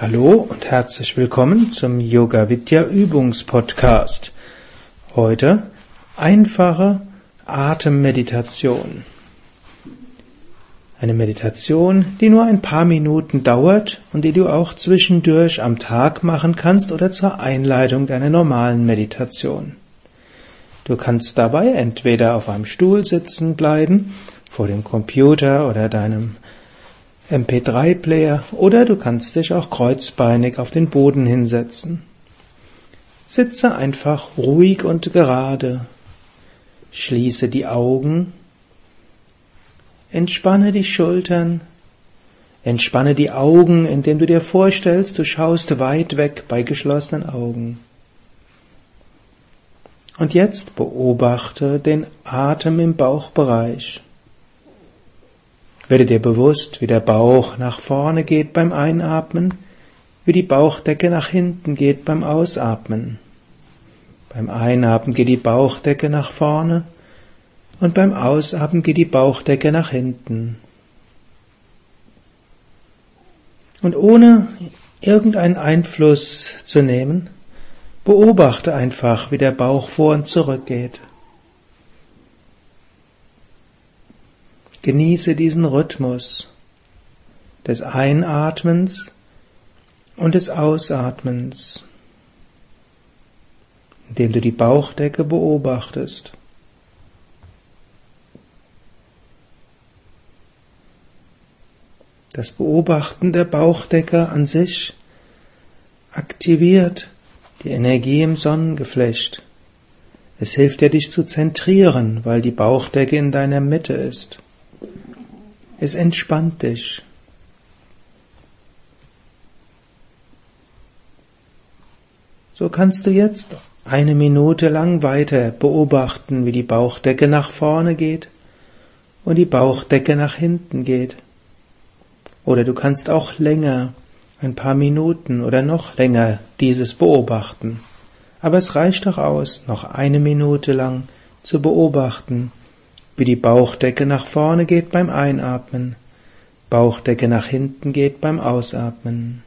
Hallo und herzlich willkommen zum Yoga Vidya Übungspodcast. Heute einfache Atemmeditation. Eine Meditation, die nur ein paar Minuten dauert und die du auch zwischendurch am Tag machen kannst oder zur Einleitung deiner normalen Meditation. Du kannst dabei entweder auf einem Stuhl sitzen bleiben, vor dem Computer oder deinem MP3-Player oder du kannst dich auch kreuzbeinig auf den Boden hinsetzen. Sitze einfach ruhig und gerade. Schließe die Augen. Entspanne die Schultern. Entspanne die Augen, indem du dir vorstellst, du schaust weit weg bei geschlossenen Augen. Und jetzt beobachte den Atem im Bauchbereich. Werde dir bewusst, wie der Bauch nach vorne geht beim Einatmen, wie die Bauchdecke nach hinten geht beim Ausatmen. Beim Einatmen geht die Bauchdecke nach vorne und beim Ausatmen geht die Bauchdecke nach hinten. Und ohne irgendeinen Einfluss zu nehmen, beobachte einfach, wie der Bauch vor und zurück geht. Genieße diesen Rhythmus des Einatmens und des Ausatmens, indem du die Bauchdecke beobachtest. Das Beobachten der Bauchdecke an sich aktiviert die Energie im Sonnengeflecht. Es hilft dir, dich zu zentrieren, weil die Bauchdecke in deiner Mitte ist. Es entspannt dich. So kannst du jetzt eine Minute lang weiter beobachten, wie die Bauchdecke nach vorne geht und die Bauchdecke nach hinten geht. Oder du kannst auch länger, ein paar Minuten oder noch länger dieses beobachten. Aber es reicht doch aus, noch eine Minute lang zu beobachten, wie die Bauchdecke nach vorne geht beim Einatmen, Bauchdecke nach hinten geht beim Ausatmen.